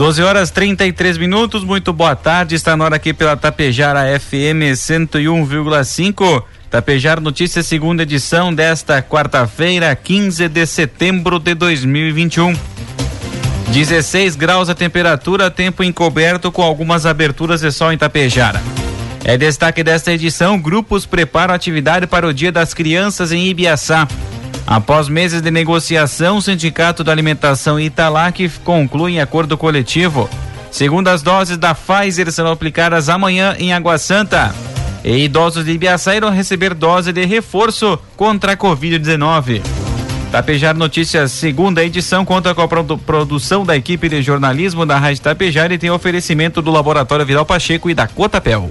12 horas 33 minutos, muito boa tarde. Está na hora aqui pela Tapejara FM 101,5. Tapejara Notícias, segunda edição desta quarta-feira, 15 de setembro de 2021. 16 graus a temperatura, tempo encoberto com algumas aberturas de sol em Tapejara. É destaque desta edição: grupos preparam atividade para o Dia das Crianças em Ibiaçá. Após meses de negociação, o Sindicato da Alimentação Italac conclui acordo coletivo. Segundas doses da Pfizer serão aplicadas amanhã em Água Santa. E idosos de Ibiaçá irão receber dose de reforço contra a Covid-19. Tapejar Notícias, segunda edição, conta com a produ produção da equipe de jornalismo da Rádio Tapejar e tem oferecimento do Laboratório Vidal Pacheco e da Cotapel.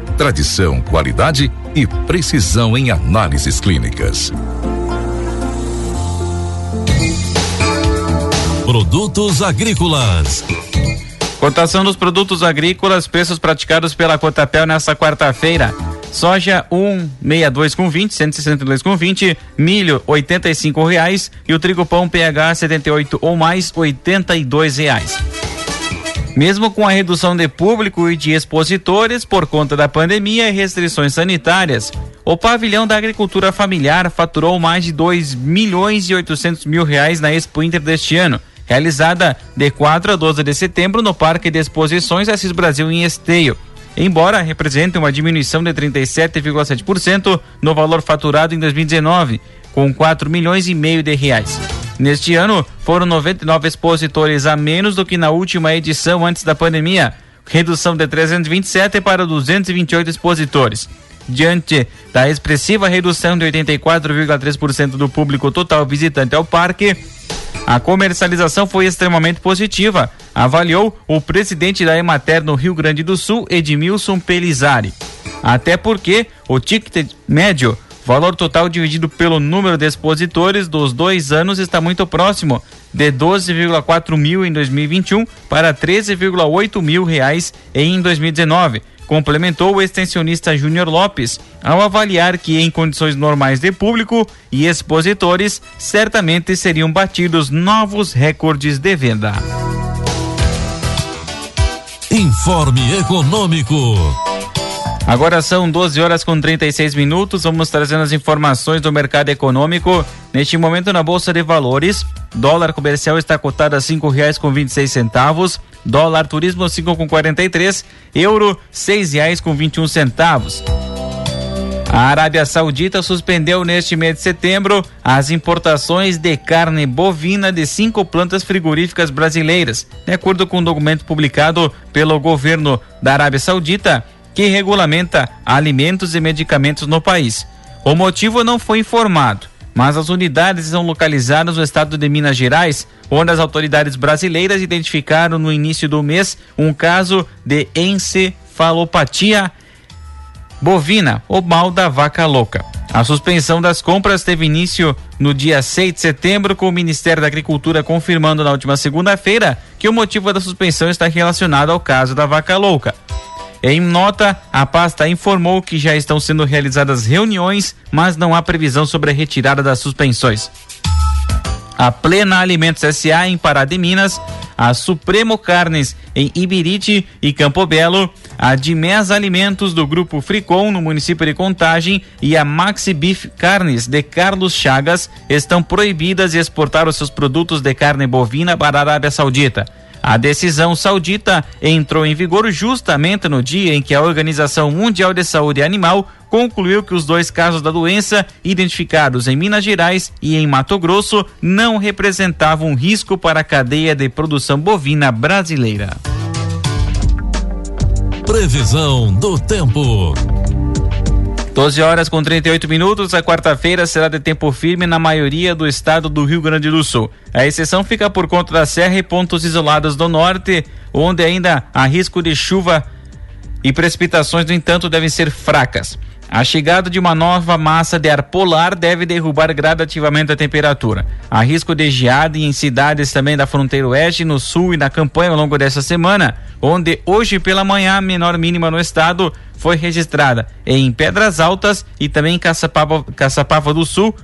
Tradição, qualidade e precisão em análises clínicas. Produtos agrícolas. Cotação dos produtos agrícolas, preços praticados pela Cotapel nesta quarta-feira. Soja 162 com 20, 162 com 20, milho 85 reais e o trigo pão PH 78 ou mais 82 reais. Mesmo com a redução de público e de expositores por conta da pandemia e restrições sanitárias, o pavilhão da agricultura familiar faturou mais de 2 milhões e 800 mil reais na Expo Inter deste ano, realizada de 4 a 12 de setembro no Parque de Exposições Assis Brasil em Esteio. Embora represente uma diminuição de 37,7% no valor faturado em 2019, com 4 milhões e meio de reais. Neste ano, foram 99 expositores a menos do que na última edição antes da pandemia, redução de 327 para 228 expositores. Diante da expressiva redução de 84,3% do público total visitante ao parque, a comercialização foi extremamente positiva, avaliou o presidente da Emater no Rio Grande do Sul, Edmilson Pelizari. Até porque o ticket médio Valor total dividido pelo número de expositores dos dois anos está muito próximo, de 12,4 mil em 2021 para 13,8 mil reais em 2019. Complementou o extensionista Júnior Lopes, ao avaliar que, em condições normais de público e expositores, certamente seriam batidos novos recordes de venda. Informe Econômico. Agora são 12 horas com 36 minutos. Vamos trazendo as informações do mercado econômico. Neste momento na Bolsa de Valores, dólar comercial está cotado a cinco reais com vinte centavos, dólar turismo cinco com quarenta euro seis reais com vinte centavos. A Arábia Saudita suspendeu neste mês de setembro as importações de carne bovina de cinco plantas frigoríficas brasileiras, de acordo com um documento publicado pelo governo da Arábia Saudita que regulamenta alimentos e medicamentos no país. O motivo não foi informado, mas as unidades são localizadas no estado de Minas Gerais, onde as autoridades brasileiras identificaram no início do mês um caso de encefalopatia bovina, ou mal da vaca louca. A suspensão das compras teve início no dia 6 de setembro, com o Ministério da Agricultura confirmando na última segunda-feira que o motivo da suspensão está relacionado ao caso da vaca louca. Em nota, a pasta informou que já estão sendo realizadas reuniões, mas não há previsão sobre a retirada das suspensões. A Plena Alimentos SA em Pará de Minas, a Supremo Carnes em Ibirite e Campo Belo, a Dimés Alimentos do Grupo Fricom no município de Contagem e a Maxi Beef Carnes de Carlos Chagas estão proibidas de exportar os seus produtos de carne bovina para a Arábia Saudita. A decisão saudita entrou em vigor justamente no dia em que a Organização Mundial de Saúde Animal concluiu que os dois casos da doença, identificados em Minas Gerais e em Mato Grosso, não representavam um risco para a cadeia de produção bovina brasileira. Previsão do tempo. 12 horas com 38 minutos. A quarta-feira será de tempo firme na maioria do estado do Rio Grande do Sul. A exceção fica por conta da serra e pontos isolados do norte, onde ainda há risco de chuva e precipitações, no entanto, devem ser fracas. A chegada de uma nova massa de ar polar deve derrubar gradativamente a temperatura. Há risco de geada em cidades também da fronteira oeste, no sul e na campanha ao longo dessa semana, onde hoje pela manhã menor mínima no estado foi registrada em Pedras Altas e também em Caçapava, Caçapava do Sul,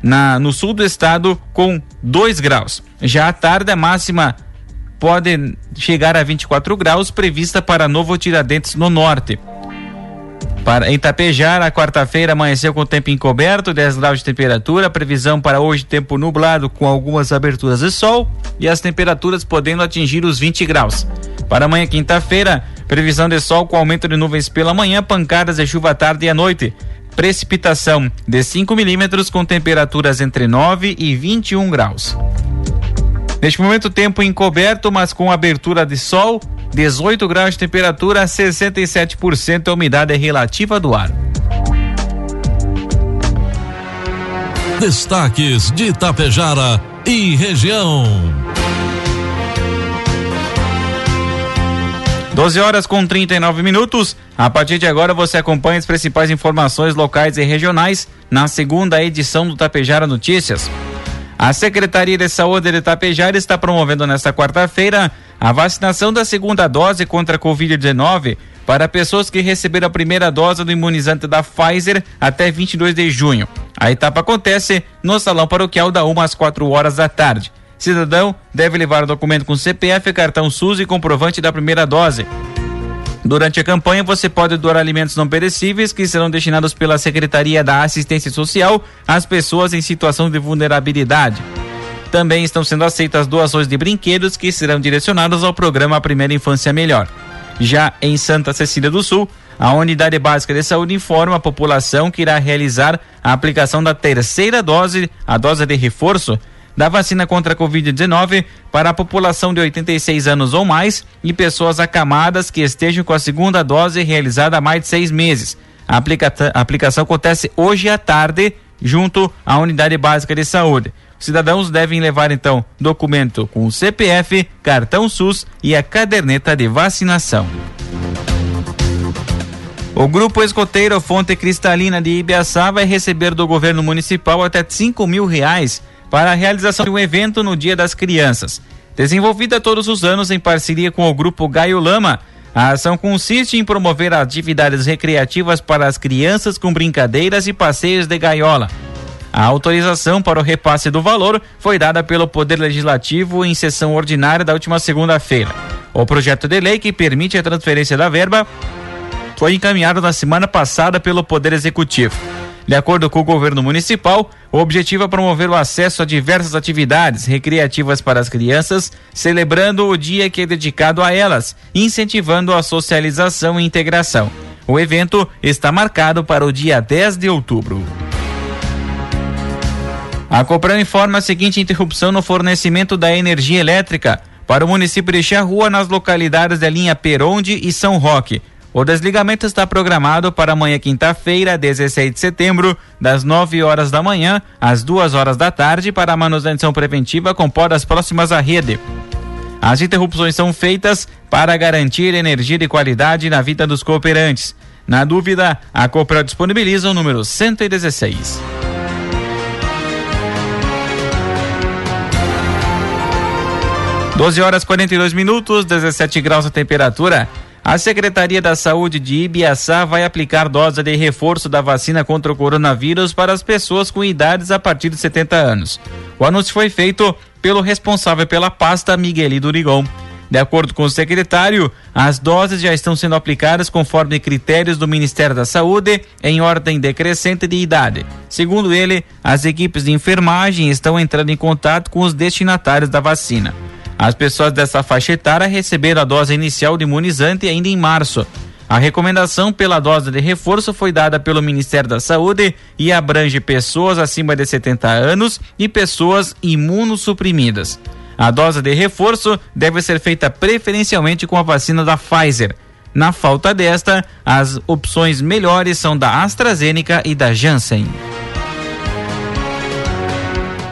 na, no sul do estado, com 2 graus. Já à tarde, a máxima pode chegar a 24 graus, prevista para Novo Tiradentes no norte. Para em Tapejar, a quarta-feira amanheceu com tempo encoberto, 10 graus de temperatura. Previsão para hoje, tempo nublado com algumas aberturas de sol e as temperaturas podendo atingir os 20 graus. Para amanhã, quinta-feira, previsão de sol com aumento de nuvens pela manhã, pancadas de chuva à tarde e à noite. Precipitação de 5 milímetros com temperaturas entre 9 e 21 graus. Neste momento, tempo encoberto, mas com abertura de sol 18 graus de temperatura, 67% a umidade relativa do ar. Destaques de Itapejara e região. 12 horas com 39 minutos. A partir de agora você acompanha as principais informações locais e regionais na segunda edição do Tapejara Notícias. A Secretaria de Saúde de Tapejara está promovendo nesta quarta-feira a vacinação da segunda dose contra a Covid-19 para pessoas que receberam a primeira dose do imunizante da Pfizer até 22 de junho. A etapa acontece no Salão Paroquial da 1 às 4 horas da tarde. Cidadão deve levar o documento com CPF, cartão SUS e comprovante da primeira dose. Durante a campanha, você pode doar alimentos não perecíveis que serão destinados pela Secretaria da Assistência Social às pessoas em situação de vulnerabilidade. Também estão sendo aceitas doações de brinquedos que serão direcionados ao programa Primeira Infância Melhor. Já em Santa Cecília do Sul, a Unidade Básica de Saúde informa a população que irá realizar a aplicação da terceira dose, a dose de reforço, da vacina contra a Covid-19 para a população de 86 anos ou mais e pessoas acamadas que estejam com a segunda dose realizada há mais de seis meses. A, aplica a aplicação acontece hoje à tarde, junto à Unidade Básica de Saúde. Cidadãos devem levar então documento com CPF, cartão SUS e a caderneta de vacinação. O grupo escoteiro Fonte Cristalina de Ibiaçá vai receber do governo municipal até 5 mil reais para a realização de um evento no Dia das Crianças. Desenvolvida todos os anos em parceria com o grupo Gaio Lama, a ação consiste em promover atividades recreativas para as crianças com brincadeiras e passeios de gaiola. A autorização para o repasse do valor foi dada pelo Poder Legislativo em sessão ordinária da última segunda-feira. O projeto de lei que permite a transferência da verba foi encaminhado na semana passada pelo Poder Executivo. De acordo com o governo municipal, o objetivo é promover o acesso a diversas atividades recreativas para as crianças, celebrando o dia que é dedicado a elas, incentivando a socialização e integração. O evento está marcado para o dia 10 de outubro. A Copran informa a seguinte interrupção no fornecimento da energia elétrica para o município de Charrua nas localidades da linha Peronde e São Roque. O desligamento está programado para amanhã, quinta-feira, 16 de setembro, das 9 horas da manhã às 2 horas da tarde, para a manutenção preventiva com podas próximas à rede. As interrupções são feitas para garantir energia de qualidade na vida dos cooperantes. Na dúvida, a Copra disponibiliza o número 116. 12 horas 42 minutos, 17 graus a temperatura. A Secretaria da Saúde de Ibiaçá vai aplicar dose de reforço da vacina contra o coronavírus para as pessoas com idades a partir de 70 anos. O anúncio foi feito pelo responsável pela pasta, Miguelito Rigon. De acordo com o secretário, as doses já estão sendo aplicadas conforme critérios do Ministério da Saúde em ordem decrescente de idade. Segundo ele, as equipes de enfermagem estão entrando em contato com os destinatários da vacina. As pessoas dessa faixa etária receberam a dose inicial de imunizante ainda em março. A recomendação pela dose de reforço foi dada pelo Ministério da Saúde e abrange pessoas acima de 70 anos e pessoas imunossuprimidas. A dose de reforço deve ser feita preferencialmente com a vacina da Pfizer. Na falta desta, as opções melhores são da AstraZeneca e da Janssen.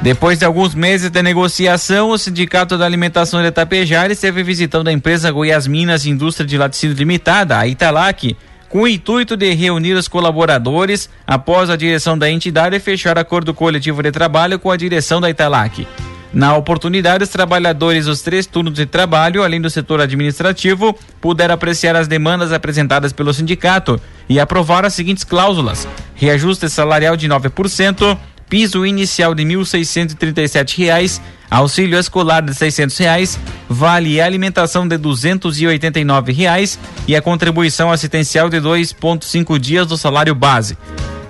Depois de alguns meses de negociação, o Sindicato da Alimentação de Itapejara esteve visitando a empresa Goiás Minas Indústria de Laticínio Limitada, a Italac, com o intuito de reunir os colaboradores após a direção da entidade fechar acordo coletivo de trabalho com a direção da Italac. Na oportunidade, os trabalhadores dos três turnos de trabalho, além do setor administrativo, puderam apreciar as demandas apresentadas pelo sindicato e aprovar as seguintes cláusulas: reajuste salarial de 9%, piso inicial de 1.637 reais, auxílio escolar de 600 reais, vale alimentação de 289 reais, e a contribuição assistencial de 2,5 dias do salário base.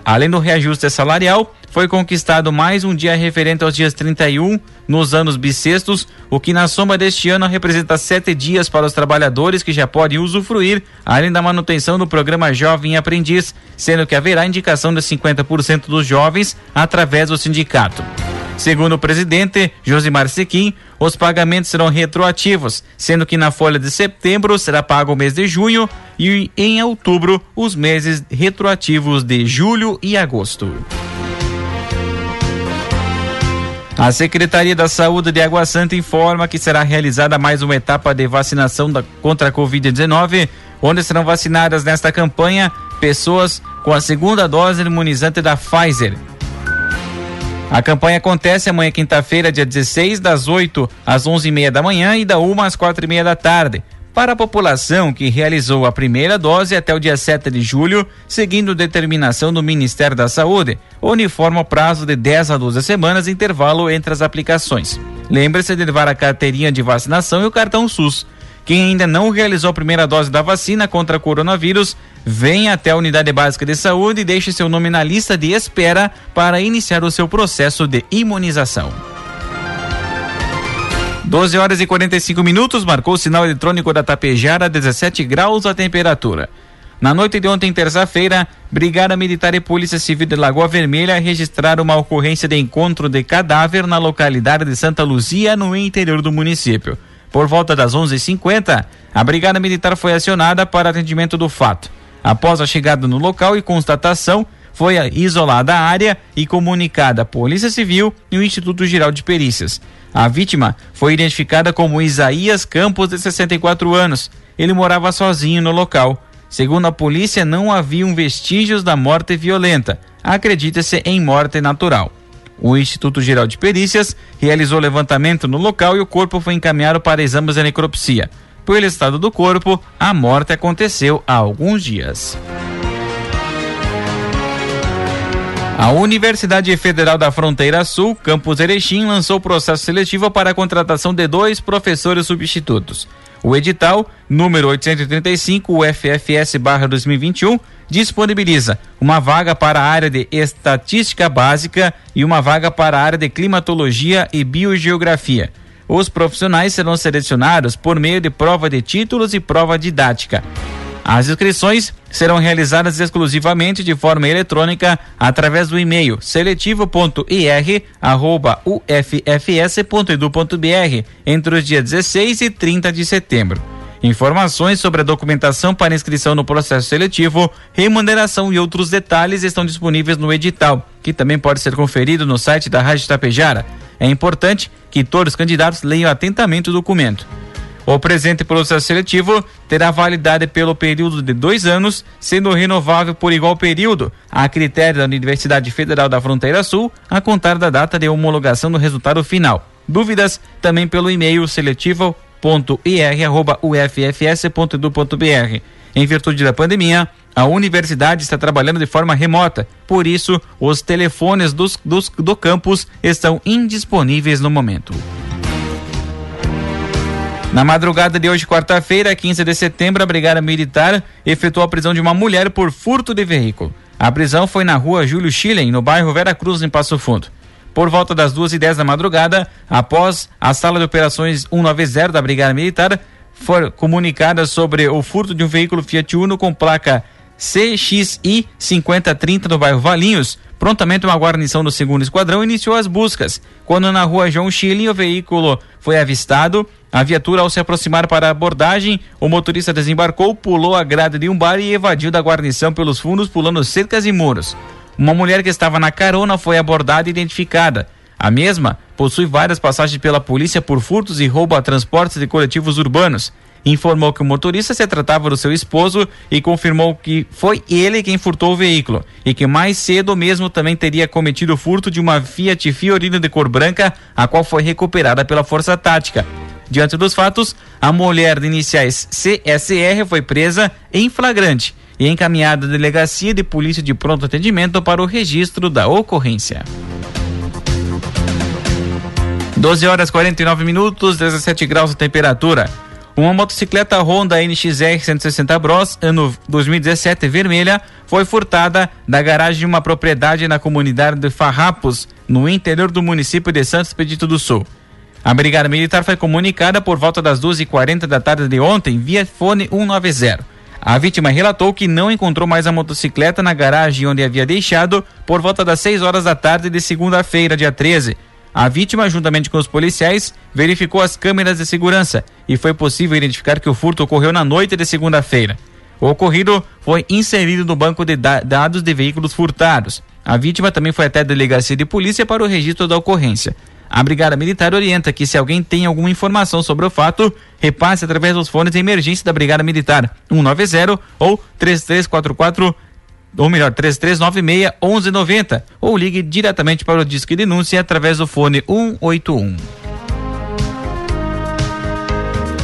Além do reajuste salarial, foi conquistado mais um dia referente aos dias 31 nos anos bissextos, o que na soma deste ano representa sete dias para os trabalhadores que já podem usufruir, além da manutenção do programa Jovem Aprendiz, sendo que haverá indicação de 50% dos jovens através do sindicato. Segundo o presidente Josimar Sequim, os pagamentos serão retroativos, sendo que na folha de setembro será pago o mês de junho e em outubro os meses retroativos de julho e agosto. A Secretaria da Saúde de Água Santa informa que será realizada mais uma etapa de vacinação da, contra a Covid-19, onde serão vacinadas nesta campanha pessoas com a segunda dose imunizante da Pfizer. A campanha acontece amanhã, quinta-feira, dia 16, das 8 às 11h30 da manhã e da 1 às 4h30 da tarde para a população que realizou a primeira dose até o dia 7 de julho, seguindo determinação do Ministério da Saúde, uniforme o prazo de 10 a 12 semanas intervalo entre as aplicações. Lembre-se de levar a carteirinha de vacinação e o cartão SUS. Quem ainda não realizou a primeira dose da vacina contra coronavírus, venha até a unidade básica de saúde e deixe seu nome na lista de espera para iniciar o seu processo de imunização. 12 horas e 45 minutos, marcou o sinal eletrônico da Tapejara, 17 graus a temperatura. Na noite de ontem, terça-feira, Brigada Militar e Polícia Civil de Lagoa Vermelha registraram uma ocorrência de encontro de cadáver na localidade de Santa Luzia, no interior do município. Por volta das 11:50, a Brigada Militar foi acionada para atendimento do fato. Após a chegada no local e constatação, foi isolada a área e comunicada à Polícia Civil e o Instituto Geral de Perícias. A vítima foi identificada como Isaías Campos, de 64 anos. Ele morava sozinho no local. Segundo a polícia, não haviam vestígios da morte violenta. Acredita-se em morte natural. O Instituto Geral de Perícias realizou levantamento no local e o corpo foi encaminhado para exames de necropsia. Pelo estado do corpo, a morte aconteceu há alguns dias. A Universidade Federal da Fronteira Sul, Campus Erechim, lançou processo seletivo para a contratação de dois professores substitutos. O edital, número 835 UFFS/2021, disponibiliza uma vaga para a área de estatística básica e uma vaga para a área de climatologia e biogeografia. Os profissionais serão selecionados por meio de prova de títulos e prova didática. As inscrições serão realizadas exclusivamente de forma eletrônica através do e-mail seletivo.ir@uffs.edu.br entre os dias 16 e 30 de setembro. Informações sobre a documentação para inscrição no processo seletivo, remuneração e outros detalhes estão disponíveis no edital, que também pode ser conferido no site da Rádio Tapejara. É importante que todos os candidatos leiam atentamente o documento. O presente processo seletivo terá validade pelo período de dois anos, sendo renovável por igual período, a critério da Universidade Federal da Fronteira Sul, a contar da data de homologação do resultado final. Dúvidas? Também pelo e-mail seletivo ufs.edu.br. Em virtude da pandemia, a universidade está trabalhando de forma remota, por isso, os telefones dos, dos, do campus estão indisponíveis no momento. Na madrugada de hoje, quarta-feira, 15 de setembro, a Brigada Militar efetuou a prisão de uma mulher por furto de veículo. A prisão foi na rua Júlio Schilling, no bairro Vera Cruz, em Passo Fundo. Por volta das duas e dez da madrugada, após a sala de operações 190 da Brigada Militar for comunicada sobre o furto de um veículo Fiat Uno com placa CXI 5030 no bairro Valinhos, prontamente uma guarnição do segundo esquadrão iniciou as buscas. Quando na rua João Schilling o veículo foi avistado, a viatura, ao se aproximar para a abordagem, o motorista desembarcou, pulou a grade de um bar e evadiu da guarnição pelos fundos, pulando cercas e muros. Uma mulher que estava na carona foi abordada e identificada. A mesma possui várias passagens pela polícia por furtos e roubo a transportes de coletivos urbanos. Informou que o motorista se tratava do seu esposo e confirmou que foi ele quem furtou o veículo e que mais cedo mesmo também teria cometido o furto de uma Fiat Fiorino de cor branca, a qual foi recuperada pela Força Tática. Diante dos fatos, a mulher de iniciais CSR foi presa em flagrante e encaminhada à delegacia de polícia de pronto atendimento para o registro da ocorrência. 12 horas 49 minutos, 17 graus de temperatura. Uma motocicleta Honda NXR 160 Bros, ano 2017, vermelha, foi furtada da garagem de uma propriedade na comunidade de Farrapos, no interior do município de Santos Pedito do Sul. A Brigada Militar foi comunicada por volta das 12h40 da tarde de ontem via fone 190. A vítima relatou que não encontrou mais a motocicleta na garagem onde havia deixado por volta das 6 horas da tarde de segunda-feira, dia 13. A vítima, juntamente com os policiais, verificou as câmeras de segurança e foi possível identificar que o furto ocorreu na noite de segunda-feira. O ocorrido foi inserido no banco de dados de veículos furtados. A vítima também foi até a delegacia de polícia para o registro da ocorrência. A Brigada Militar orienta que se alguém tem alguma informação sobre o fato, repasse através dos fones de emergência da Brigada Militar 190 ou 3344 ou melhor, 3396 1190 ou ligue diretamente para o Disque Denúncia através do fone 181.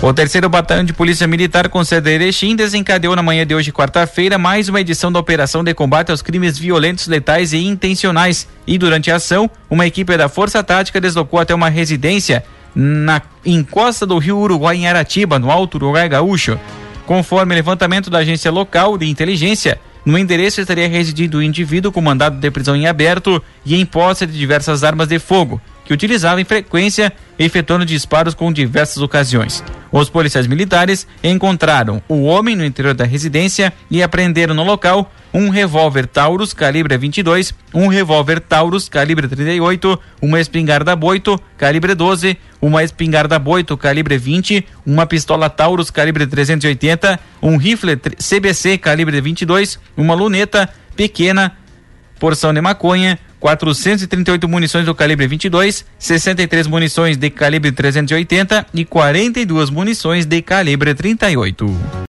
O terceiro batalhão de polícia militar com sede Erechim desencadeou na manhã de hoje, quarta-feira, mais uma edição da operação de combate aos crimes violentos, letais e intencionais. E durante a ação, uma equipe da Força Tática deslocou até uma residência na encosta do Rio Uruguai em Aratiba, no Alto Uruguai Gaúcho. Conforme levantamento da agência local de inteligência, no endereço estaria residindo o indivíduo com mandado de prisão em aberto e em posse de diversas armas de fogo, que utilizava em frequência, efetuando disparos com diversas ocasiões. Os policiais militares encontraram o homem no interior da residência e apreenderam no local um revólver Taurus calibre 22, um revólver Taurus calibre 38, uma espingarda Boito calibre 12, uma espingarda Boito calibre 20, uma pistola Taurus calibre 380, um rifle CBC calibre 22, uma luneta pequena porção de maconha, 438 munições do calibre 22, 63 munições de calibre 380 e 42 munições de calibre 38.